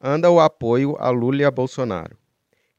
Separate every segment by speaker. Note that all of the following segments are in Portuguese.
Speaker 1: anda o apoio a Lula e a Bolsonaro?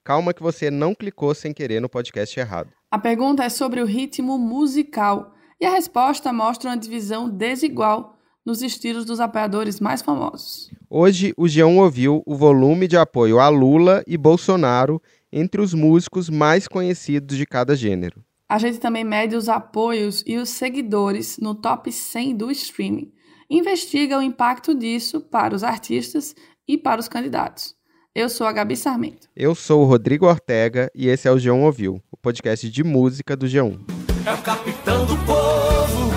Speaker 1: Calma que você não clicou sem querer no podcast errado.
Speaker 2: A pergunta é sobre o ritmo musical e a resposta mostra uma divisão desigual nos estilos dos apoiadores mais famosos.
Speaker 1: Hoje, o G1 ouviu o volume de apoio a Lula e Bolsonaro entre os músicos mais conhecidos de cada gênero.
Speaker 2: A gente também mede os apoios e os seguidores no top 100 do streaming. Investiga o impacto disso para os artistas e para os candidatos. Eu sou a Gabi Sarmento.
Speaker 1: Eu sou o Rodrigo Ortega e esse é o G1 Ouviu, o podcast de música do G1.
Speaker 3: É o capitão do povo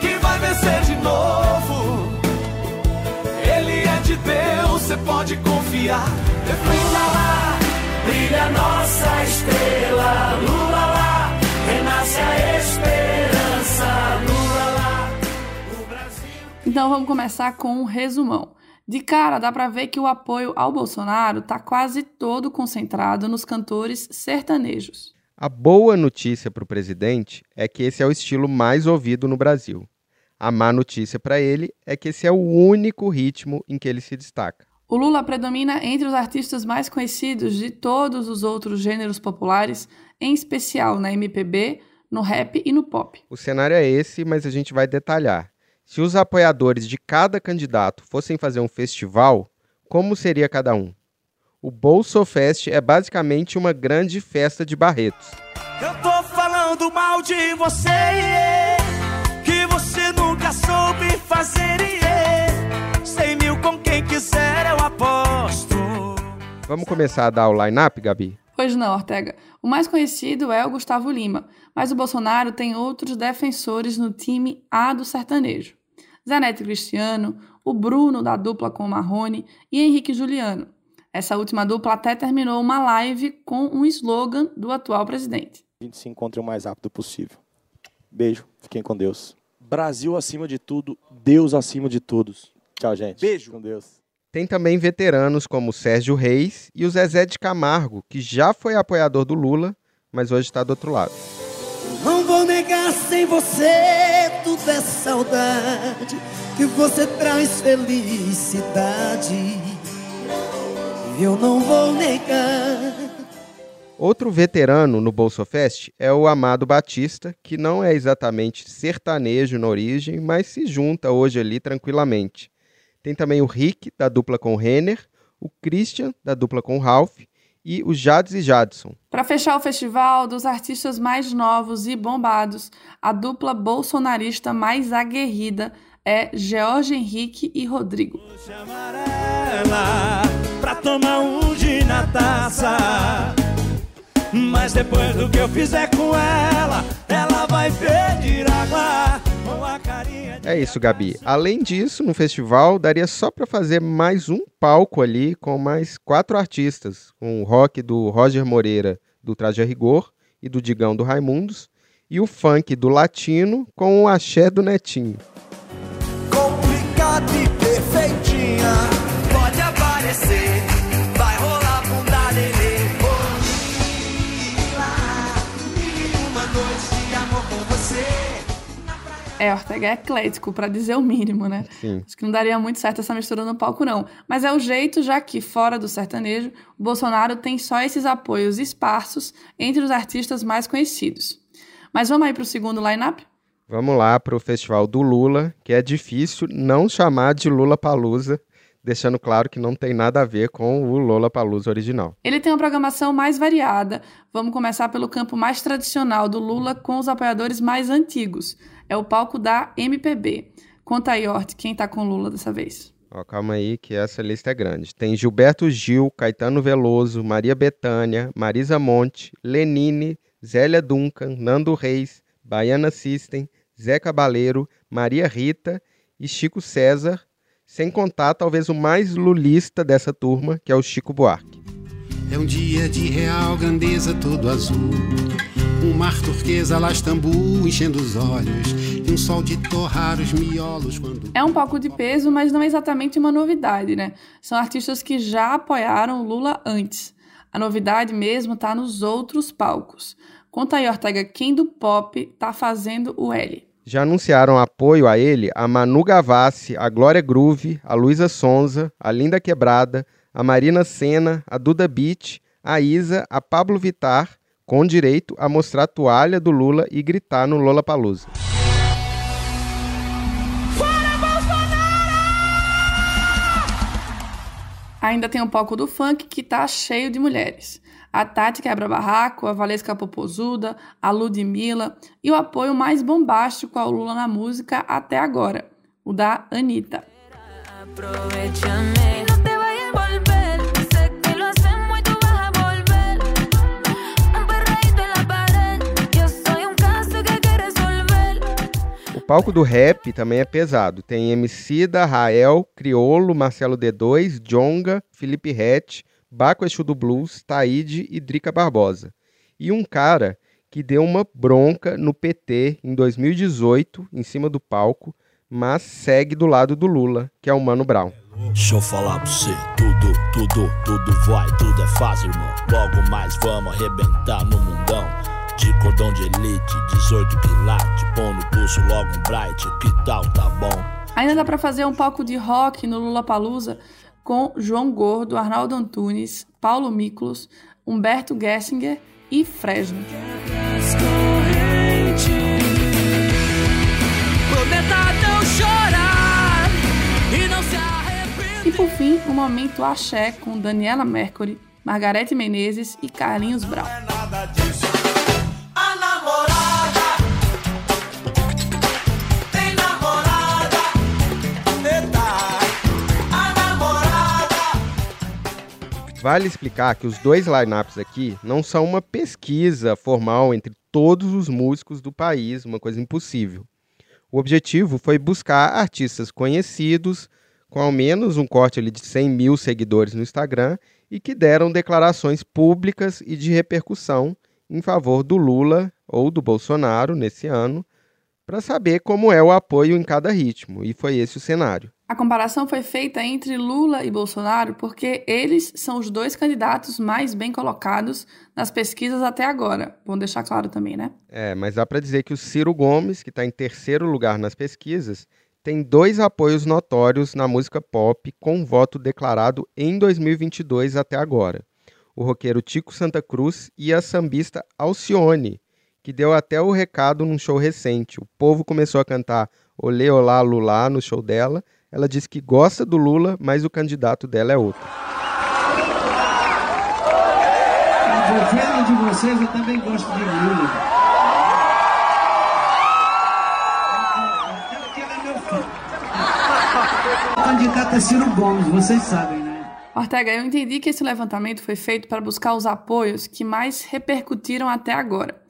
Speaker 3: que vai vencer de novo. Ele é de Deus, você pode confiar. Lula lá, brilha nossa estrela. Lula lá, renasce a esperança. Lula lá, o Brasil.
Speaker 2: Então vamos começar com um resumão. De cara, dá para ver que o apoio ao Bolsonaro está quase todo concentrado nos cantores sertanejos.
Speaker 1: A boa notícia para o presidente é que esse é o estilo mais ouvido no Brasil. A má notícia para ele é que esse é o único ritmo em que ele se destaca.
Speaker 2: O Lula predomina entre os artistas mais conhecidos de todos os outros gêneros populares, em especial na MPB, no rap e no pop.
Speaker 1: O cenário é esse, mas a gente vai detalhar. Se os apoiadores de cada candidato fossem fazer um festival, como seria cada um? O Bolsofest é basicamente uma grande festa de Barretos.
Speaker 3: Eu tô falando mal de você, que você nunca soube fazer. Cem mil com quem quiser eu aposto.
Speaker 1: Vamos começar a dar o line-up, Gabi?
Speaker 2: Pois não, Ortega. O mais conhecido é o Gustavo Lima, mas o Bolsonaro tem outros defensores no time A do sertanejo. Zanetti Cristiano, o Bruno da dupla com o Marrone e Henrique Juliano. Essa última dupla até terminou uma live com um slogan do atual presidente.
Speaker 4: A gente se encontre o mais rápido possível. Beijo, fiquem com Deus. Brasil acima de tudo, Deus acima de todos. Tchau, gente.
Speaker 5: Beijo.
Speaker 4: Com Deus.
Speaker 1: Tem também veteranos como o Sérgio Reis e o Zezé de Camargo, que já foi apoiador do Lula, mas hoje está do outro lado.
Speaker 6: Negar sem você tudo é saudade que você traz felicidade. Eu não vou negar.
Speaker 1: Outro veterano no Bolsofest é o Amado Batista, que não é exatamente sertanejo na origem, mas se junta hoje ali tranquilamente. Tem também o Rick, da dupla com Renner, o Christian, da dupla com Ralph, e o Jades e Jadson.
Speaker 2: Para fechar o festival, dos artistas mais novos e bombados, a dupla bolsonarista mais aguerrida é George Henrique e Rodrigo.
Speaker 3: Pra tomar um gin na taça. Mas depois do que eu fizer com ela, ela vai pedir água
Speaker 1: É isso, Gabi. Além disso, no festival daria só para fazer mais um palco ali com mais quatro artistas, com o rock do Roger Moreira do Traje a Rigor e do Digão do Raimundos, e o funk do Latino com o axé do Netinho.
Speaker 3: complicada e perfeitinha. Pode aparecer,
Speaker 2: É, Ortega é eclético, para dizer o mínimo, né?
Speaker 1: Sim.
Speaker 2: Acho que não daria muito certo essa mistura no palco, não. Mas é o jeito, já que, fora do sertanejo, o Bolsonaro tem só esses apoios esparsos entre os artistas mais conhecidos. Mas vamos aí para o segundo line-up?
Speaker 1: Vamos lá para o festival do Lula, que é difícil não chamar de Lula Palusa, deixando claro que não tem nada a ver com o Lola Palusa original.
Speaker 2: Ele tem uma programação mais variada. Vamos começar pelo campo mais tradicional do Lula com os apoiadores mais antigos. É o palco da MPB. Conta aí, Hort, quem tá com Lula dessa vez?
Speaker 1: Ó, calma aí que essa lista é grande. Tem Gilberto Gil, Caetano Veloso, Maria Bethânia, Marisa Monte, Lenine, Zélia Duncan, Nando Reis, Baiana System, Zé Cabaleiro, Maria Rita e Chico César, Sem contar, talvez, o mais lulista dessa turma, que é o Chico Buarque.
Speaker 5: É um dia de real grandeza todo azul. Um mar turquesa lá Istambul enchendo os olhos. E um sol de torrar os miolos quando.
Speaker 2: É um palco de peso, mas não é exatamente uma novidade, né? São artistas que já apoiaram Lula antes. A novidade mesmo tá nos outros palcos. Conta aí, Ortega, quem do pop tá fazendo o L?
Speaker 1: Já anunciaram apoio a ele a Manu Gavassi, a Glória Groove, a Luísa Sonza, a Linda Quebrada, a Marina Senna, a Duda Beat, a Isa, a Pablo Vitar, com direito a mostrar a toalha do Lula e gritar no Lola Palusa.
Speaker 2: Ainda tem um palco do funk que tá cheio de mulheres. A Tati Quebra Barraco, a Valesca Popozuda, a Ludmilla e o apoio mais bombástico ao Lula na música até agora, o da Anitta.
Speaker 1: Palco do rap também é pesado. Tem MC da Rael, Criolo, Marcelo D2, Jonga, Felipe Rett, Baco Exu do Blues, Taíde e Drica Barbosa. E um cara que deu uma bronca no PT em 2018, em cima do palco, mas segue do lado do Lula, que é o Mano Brown.
Speaker 7: Deixa eu falar pra você, tudo, tudo, tudo vai, tudo é fácil, irmão. Logo mais vamos arrebentar no mundão. De cordão de elite, 18 quilates, põe no pulso logo um bright, que tal, tá bom?
Speaker 2: Ainda dá pra fazer um palco de rock no Lula Palusa com João Gordo, Arnaldo Antunes, Paulo Miklos, Humberto Gessinger e Fresno. E por fim, o momento axé com Daniela Mercury, Margarete Menezes e Carlinhos Brau.
Speaker 1: Vale explicar que os dois lineups aqui não são uma pesquisa formal entre todos os músicos do país, uma coisa impossível. O objetivo foi buscar artistas conhecidos, com ao menos um corte ali de 100 mil seguidores no Instagram e que deram declarações públicas e de repercussão em favor do Lula ou do Bolsonaro nesse ano, para saber como é o apoio em cada ritmo, e foi esse o cenário.
Speaker 2: A comparação foi feita entre Lula e Bolsonaro porque eles são os dois candidatos mais bem colocados nas pesquisas até agora. Bom deixar claro também, né?
Speaker 1: É, mas dá para dizer que o Ciro Gomes, que está em terceiro lugar nas pesquisas, tem dois apoios notórios na música pop com voto declarado em 2022 até agora. O roqueiro Tico Santa Cruz e a sambista Alcione, que deu até o recado num show recente. O povo começou a cantar Olê Olá Lulá no show dela, ela disse que gosta do Lula, mas o candidato dela é outro.
Speaker 8: Diferente de vocês, eu também gosto de Lula. Aquele é meu filho. O candidato é Ciro Gomes, vocês sabem, né?
Speaker 2: Ortega, eu entendi que esse levantamento foi feito para buscar os apoios que mais repercutiram até agora.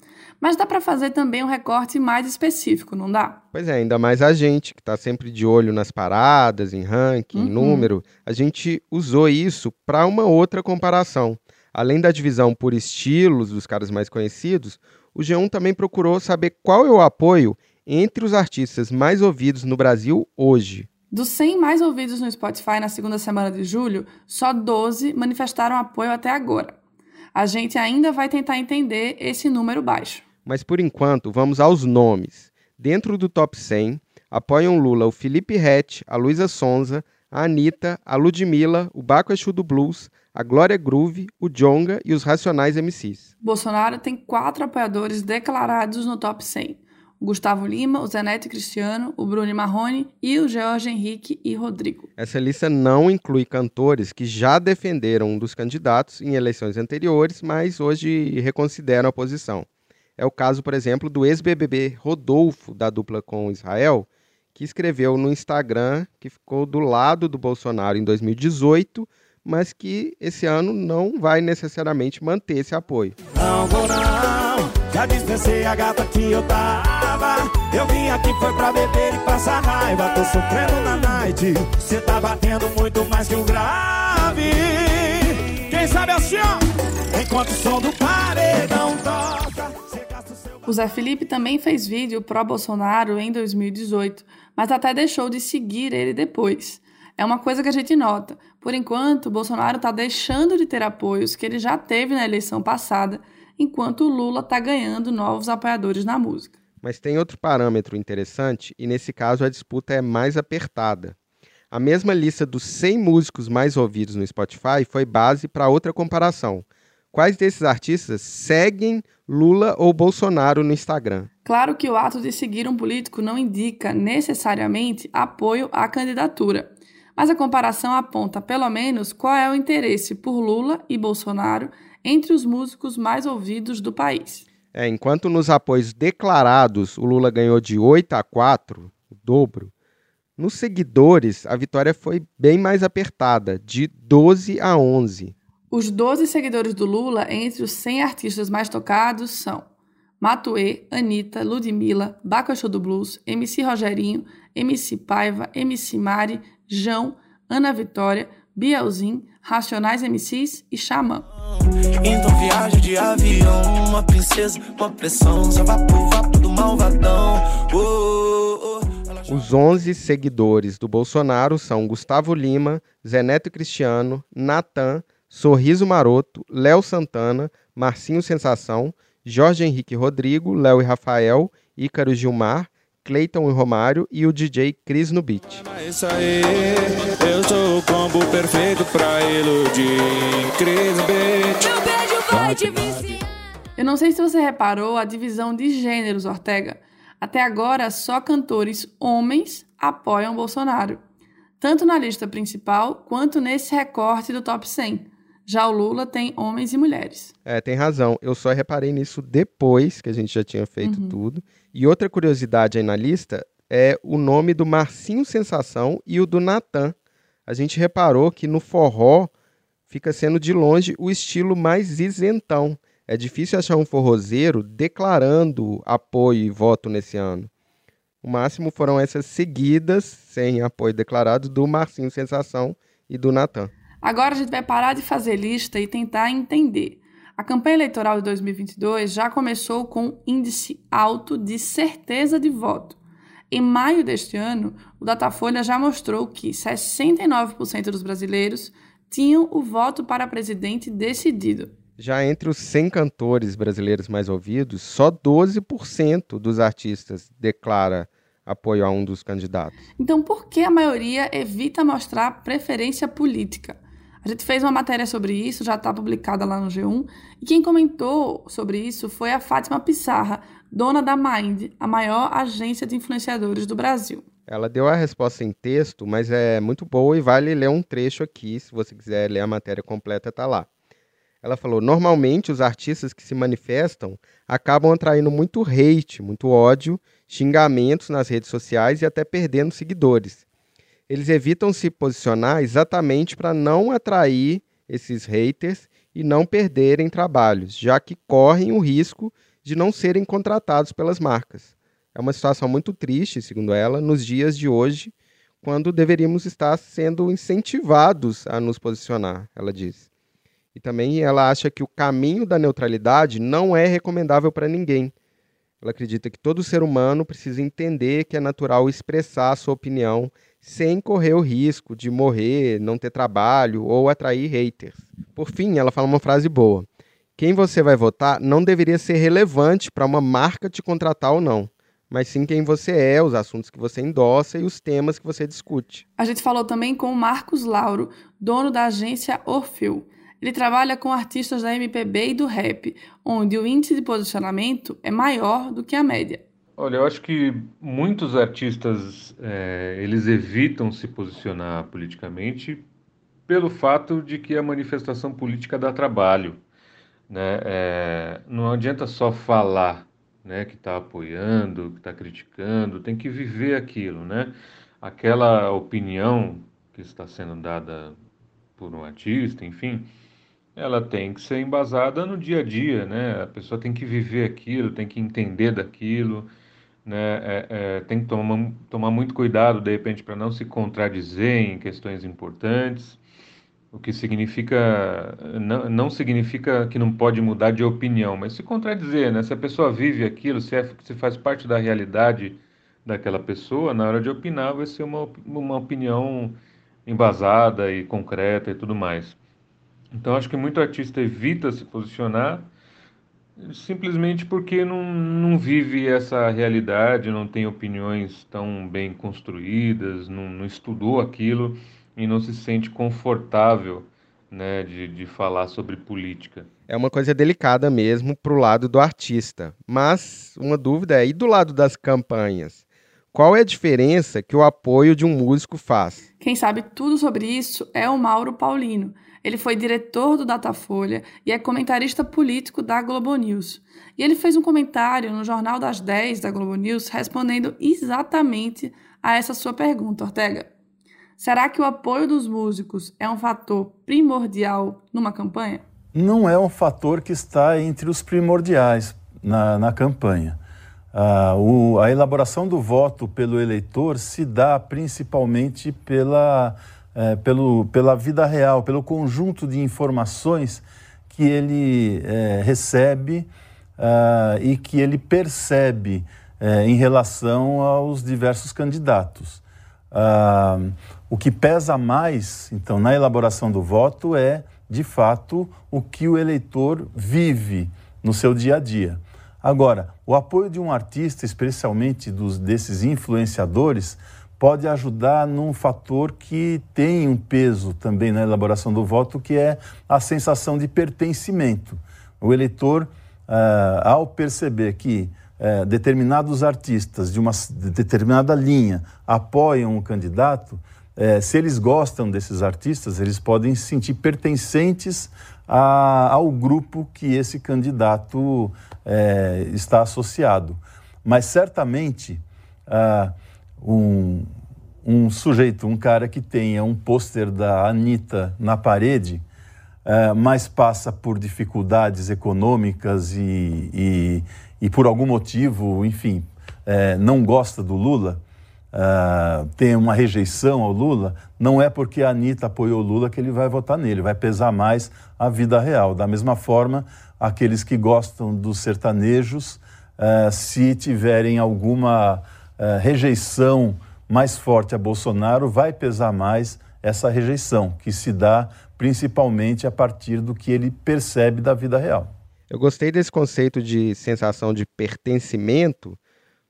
Speaker 2: Mas dá para fazer também um recorte mais específico, não dá?
Speaker 1: Pois é, ainda mais a gente, que está sempre de olho nas paradas, em ranking, uhum. em número, a gente usou isso para uma outra comparação. Além da divisão por estilos dos caras mais conhecidos, o G1 também procurou saber qual é o apoio entre os artistas mais ouvidos no Brasil hoje.
Speaker 2: Dos 100 mais ouvidos no Spotify na segunda semana de julho, só 12 manifestaram apoio até agora. A gente ainda vai tentar entender esse número baixo.
Speaker 1: Mas por enquanto, vamos aos nomes. Dentro do top 100, apoiam Lula o Felipe Rett, a Luísa Sonza, a Anitta, a Ludmilla, o Baco Exu do Blues, a Glória Groove, o Jonga e os Racionais MCs.
Speaker 2: Bolsonaro tem quatro apoiadores declarados no top 100. O Gustavo Lima, o Zeneto Cristiano, o Bruno Marrone e o Jorge Henrique e Rodrigo.
Speaker 1: Essa lista não inclui cantores que já defenderam um dos candidatos em eleições anteriores, mas hoje reconsideram a posição. É o caso, por exemplo, do ex-BBB Rodolfo, da dupla com Israel, que escreveu no Instagram que ficou do lado do Bolsonaro em 2018, mas que esse ano não vai necessariamente manter esse apoio.
Speaker 3: Não vou não, Já dispensei a gata que eu tava. Eu vim aqui foi pra beber e passar raiva. Tô sofrendo na night. Cê tá batendo muito mais que um grave. Quem sabe assim, ó. Enquanto o som do toca.
Speaker 2: O Zé Felipe também fez vídeo pró-Bolsonaro em 2018, mas até deixou de seguir ele depois. É uma coisa que a gente nota. Por enquanto, Bolsonaro está deixando de ter apoios que ele já teve na eleição passada, enquanto o Lula está ganhando novos apoiadores na música.
Speaker 1: Mas tem outro parâmetro interessante, e nesse caso a disputa é mais apertada. A mesma lista dos 100 músicos mais ouvidos no Spotify foi base para outra comparação. Quais desses artistas seguem Lula ou Bolsonaro no Instagram?
Speaker 2: Claro que o ato de seguir um político não indica necessariamente apoio à candidatura mas a comparação aponta pelo menos qual é o interesse por Lula e Bolsonaro entre os músicos mais ouvidos do país.
Speaker 1: É, enquanto nos apoios declarados o Lula ganhou de 8 a 4, o dobro, nos seguidores a vitória foi bem mais apertada, de 12 a 11.
Speaker 2: Os 12 seguidores do Lula entre os 100 artistas mais tocados são Matuê, Anitta, Ludmilla, Bacaxô do Blues, MC Rogerinho, MC Paiva, MC Mari, João, Ana Vitória, Bielzin, Racionais MCs e Xamã.
Speaker 3: Então viaja de avião, uma princesa, uma pressão, só vá pro vapo do malvadão. Oh,
Speaker 1: oh, oh. Os 11 seguidores do Bolsonaro são Gustavo Lima, Zeneto Cristiano, Natan, Sorriso Maroto, Léo Santana, Marcinho Sensação, Jorge Henrique Rodrigo, Léo e Rafael, Ícaro Gilmar, Cleiton e Romário e o DJ Cris no beat.
Speaker 3: Isso aí, eu sou o combo perfeito pra iludir. Cris beat. Meu beijo vai te
Speaker 2: Eu não sei se você reparou a divisão de gêneros, Ortega. Até agora, só cantores homens apoiam Bolsonaro, tanto na lista principal quanto nesse recorte do top 100. Já o Lula tem homens e mulheres.
Speaker 1: É, tem razão. Eu só reparei nisso depois que a gente já tinha feito uhum. tudo. E outra curiosidade aí na lista é o nome do Marcinho Sensação e o do Natan. A gente reparou que no forró fica sendo de longe o estilo mais isentão. É difícil achar um forrozeiro declarando apoio e voto nesse ano. O máximo foram essas seguidas, sem apoio declarado, do Marcinho Sensação e do Natan.
Speaker 2: Agora a gente vai parar de fazer lista e tentar entender. A campanha eleitoral de 2022 já começou com índice alto de certeza de voto. Em maio deste ano, o Datafolha já mostrou que 69% dos brasileiros tinham o voto para presidente decidido.
Speaker 1: Já entre os 100 cantores brasileiros mais ouvidos, só 12% dos artistas declara apoio a um dos candidatos.
Speaker 2: Então, por que a maioria evita mostrar preferência política? A gente fez uma matéria sobre isso, já está publicada lá no G1, e quem comentou sobre isso foi a Fátima Pissarra, dona da Mind, a maior agência de influenciadores do Brasil.
Speaker 1: Ela deu a resposta em texto, mas é muito boa e vale ler um trecho aqui, se você quiser ler a matéria completa, está lá. Ela falou: normalmente os artistas que se manifestam acabam atraindo muito hate, muito ódio, xingamentos nas redes sociais e até perdendo seguidores eles evitam se posicionar exatamente para não atrair esses haters e não perderem trabalhos, já que correm o risco de não serem contratados pelas marcas. É uma situação muito triste, segundo ela, nos dias de hoje, quando deveríamos estar sendo incentivados a nos posicionar, ela diz. E também ela acha que o caminho da neutralidade não é recomendável para ninguém. Ela acredita que todo ser humano precisa entender que é natural expressar sua opinião sem correr o risco de morrer, não ter trabalho ou atrair haters. Por fim, ela fala uma frase boa. Quem você vai votar não deveria ser relevante para uma marca te contratar ou não, mas sim quem você é, os assuntos que você endossa e os temas que você discute.
Speaker 2: A gente falou também com o Marcos Lauro, dono da agência Orfeu. Ele trabalha com artistas da MPB e do rap, onde o índice de posicionamento é maior do que a média.
Speaker 9: Olha, eu acho que muitos artistas é, eles evitam se posicionar politicamente pelo fato de que a manifestação política dá trabalho. Né? É, não adianta só falar né, que está apoiando, que está criticando, tem que viver aquilo. Né? Aquela opinião que está sendo dada por um artista, enfim, ela tem que ser embasada no dia a dia, né? A pessoa tem que viver aquilo, tem que entender daquilo, né? É, é, tem que tomar, tomar muito cuidado, de repente, para não se contradizer em questões importantes, o que significa não, não significa que não pode mudar de opinião, mas se contradizer, né? Se a pessoa vive aquilo, se, é, se faz parte da realidade daquela pessoa, na hora de opinar vai ser uma, uma opinião embasada e concreta e tudo mais. Então acho que muito artista evita se posicionar simplesmente porque não, não vive essa realidade, não tem opiniões tão bem construídas, não, não estudou aquilo e não se sente confortável né, de, de falar sobre política.
Speaker 1: É uma coisa delicada mesmo para o lado do artista. Mas uma dúvida é: e do lado das campanhas? Qual é a diferença que o apoio de um músico faz?
Speaker 2: Quem sabe tudo sobre isso é o Mauro Paulino. Ele foi diretor do Datafolha e é comentarista político da Globo News. E ele fez um comentário no Jornal das 10 da Globo News respondendo exatamente a essa sua pergunta, Ortega. Será que o apoio dos músicos é um fator primordial numa campanha?
Speaker 10: Não é um fator que está entre os primordiais na, na campanha. Ah, o, a elaboração do voto pelo eleitor se dá principalmente pela, é, pelo, pela vida real, pelo conjunto de informações que ele é, recebe ah, e que ele percebe é, em relação aos diversos candidatos. Ah, o que pesa mais, então, na elaboração do voto é, de fato, o que o eleitor vive no seu dia a dia. Agora, o apoio de um artista, especialmente dos, desses influenciadores, pode ajudar num fator que tem um peso também na elaboração do voto, que é a sensação de pertencimento. O eleitor, uh, ao perceber que uh, determinados artistas de uma de determinada linha apoiam um candidato, uh, se eles gostam desses artistas, eles podem se sentir pertencentes a, ao grupo que esse candidato está associado. Mas certamente ah, um, um sujeito, um cara que tenha um pôster da Anitta na parede, é, mas passa por dificuldades econômicas e, e, e por algum motivo, enfim, é, não gosta do Lula, uh, tem uma rejeição ao Lula, não é porque a Anitta apoiou o Lula que ele vai votar nele, vai pesar mais a vida real. Da mesma forma, aqueles que gostam dos sertanejos, uh, se tiverem alguma uh, rejeição mais forte a Bolsonaro, vai pesar mais essa rejeição, que se dá principalmente a partir do que ele percebe da vida real.
Speaker 1: Eu gostei desse conceito de sensação de pertencimento,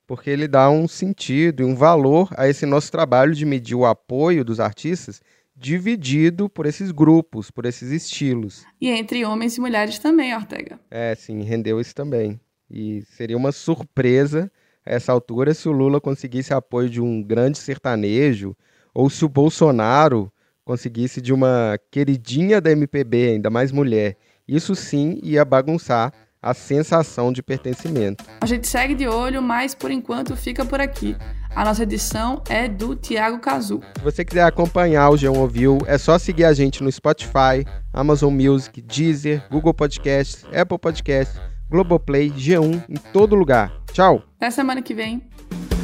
Speaker 1: porque ele dá um sentido e um valor a esse nosso trabalho de medir o apoio dos artistas dividido por esses grupos, por esses estilos.
Speaker 2: E entre homens e mulheres também, Ortega.
Speaker 1: É, sim, rendeu isso também. E seria uma surpresa a essa altura se o Lula conseguisse apoio de um grande sertanejo ou se o Bolsonaro conseguisse de uma queridinha da MPB, ainda mais mulher. Isso sim ia bagunçar a sensação de pertencimento.
Speaker 2: A gente segue de olho, mas por enquanto fica por aqui. A nossa edição é do Tiago Cazu.
Speaker 1: Se você quiser acompanhar o G1 Ouviu, é só seguir a gente no Spotify, Amazon Music, Deezer, Google Podcasts, Apple Podcasts, Globoplay, G1, em todo lugar. Tchau!
Speaker 2: Até semana que vem.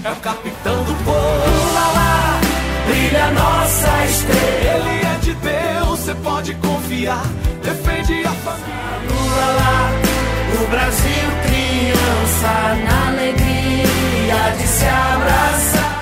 Speaker 3: É o capitão do povo, lá, lá, brilha nossa estrela. Ele é de Deus, você pode confiar, defende a família. Lula lá. O Brasil criança na alegria de se abraçar.